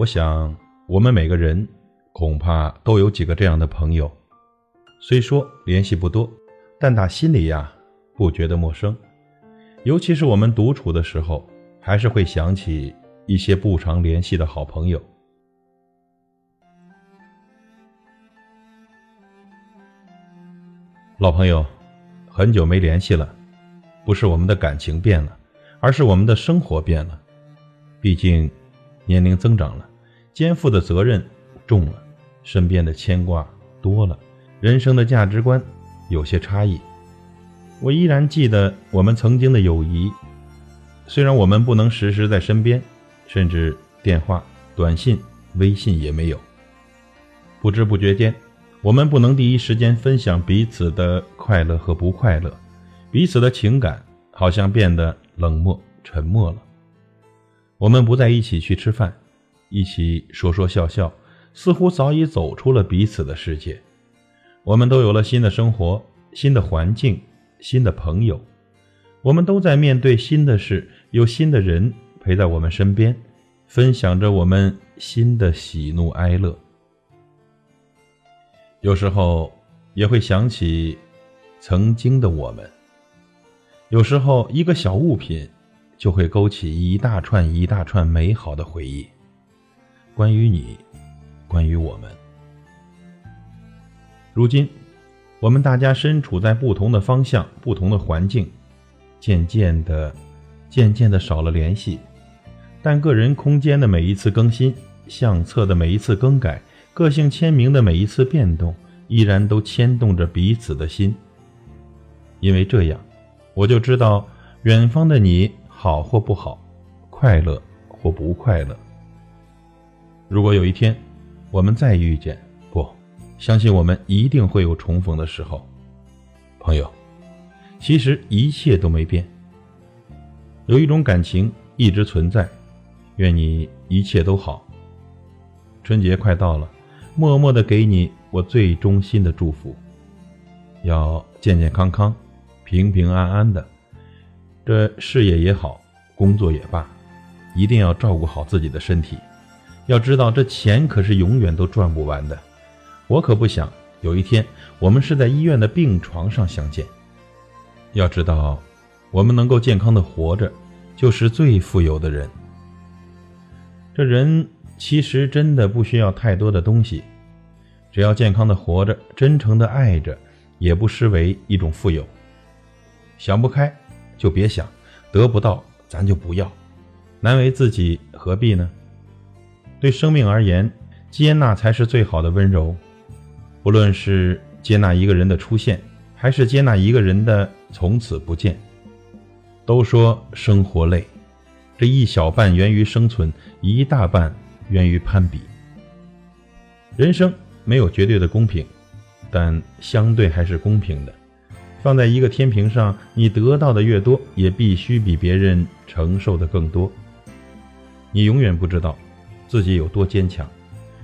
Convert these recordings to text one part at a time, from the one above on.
我想，我们每个人恐怕都有几个这样的朋友，虽说联系不多，但打心里呀，不觉得陌生。尤其是我们独处的时候，还是会想起一些不常联系的好朋友。老朋友，很久没联系了，不是我们的感情变了，而是我们的生活变了。毕竟，年龄增长了，肩负的责任重了，身边的牵挂多了，人生的价值观有些差异。我依然记得我们曾经的友谊，虽然我们不能时时在身边，甚至电话、短信、微信也没有。不知不觉间。我们不能第一时间分享彼此的快乐和不快乐，彼此的情感好像变得冷漠沉默了。我们不再一起去吃饭，一起说说笑笑，似乎早已走出了彼此的世界。我们都有了新的生活、新的环境、新的朋友，我们都在面对新的事，有新的人陪在我们身边，分享着我们新的喜怒哀乐。有时候也会想起曾经的我们。有时候一个小物品就会勾起一大串一大串美好的回忆，关于你，关于我们。如今，我们大家身处在不同的方向、不同的环境，渐渐的、渐渐的少了联系。但个人空间的每一次更新，相册的每一次更改。个性签名的每一次变动，依然都牵动着彼此的心。因为这样，我就知道远方的你好或不好，快乐或不快乐。如果有一天我们再遇见，不，相信我们一定会有重逢的时候。朋友，其实一切都没变，有一种感情一直存在。愿你一切都好。春节快到了。默默的给你我最衷心的祝福，要健健康康、平平安安的。这事业也好，工作也罢，一定要照顾好自己的身体。要知道，这钱可是永远都赚不完的。我可不想有一天我们是在医院的病床上相见。要知道，我们能够健康的活着，就是最富有的人。这人。其实真的不需要太多的东西，只要健康的活着，真诚的爱着，也不失为一种富有。想不开就别想，得不到咱就不要，难为自己何必呢？对生命而言，接纳才是最好的温柔。不论是接纳一个人的出现，还是接纳一个人的从此不见。都说生活累，这一小半源于生存，一大半。源于攀比。人生没有绝对的公平，但相对还是公平的。放在一个天平上，你得到的越多，也必须比别人承受的更多。你永远不知道自己有多坚强，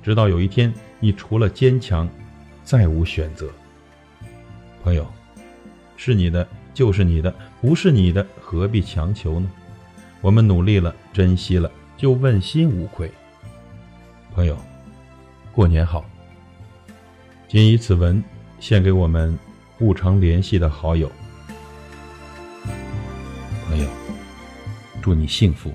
直到有一天，你除了坚强，再无选择。朋友，是你的就是你的，不是你的何必强求呢？我们努力了，珍惜了，就问心无愧。朋友，过年好！谨以此文献给我们不常联系的好友。朋友，祝你幸福。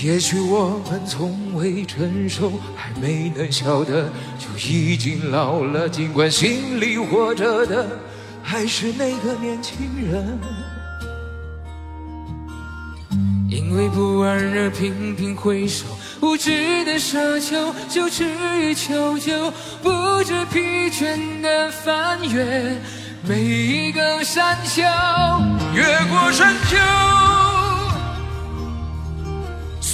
也许我们从未成熟，还没能晓得，就已经老了。尽管心里活着的还是那个年轻人，因为不安而频频回首，无知的奢求，就痴于求救，不知疲倦的翻越每一个山丘，越过山丘。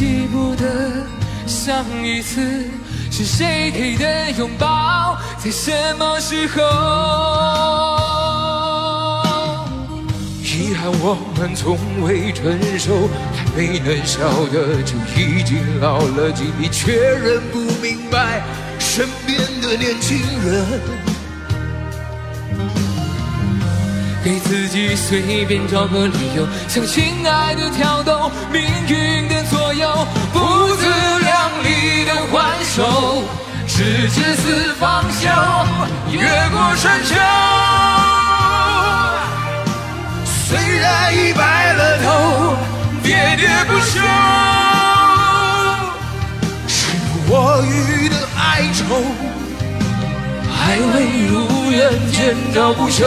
记不得上一次是谁给的拥抱，在什么时候？遗憾我们从未成熟，还没能晓得就已经老了。几笔却仍不明白身边的年轻人。给自己随便找个理由，向亲爱的挑逗命运的左右，不自量力的还手，直至死方休。越过山丘，虽然已白了头，喋喋不休，是我予的哀愁，还未如愿见着不朽。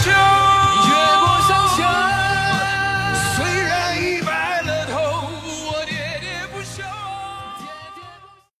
越过山丘。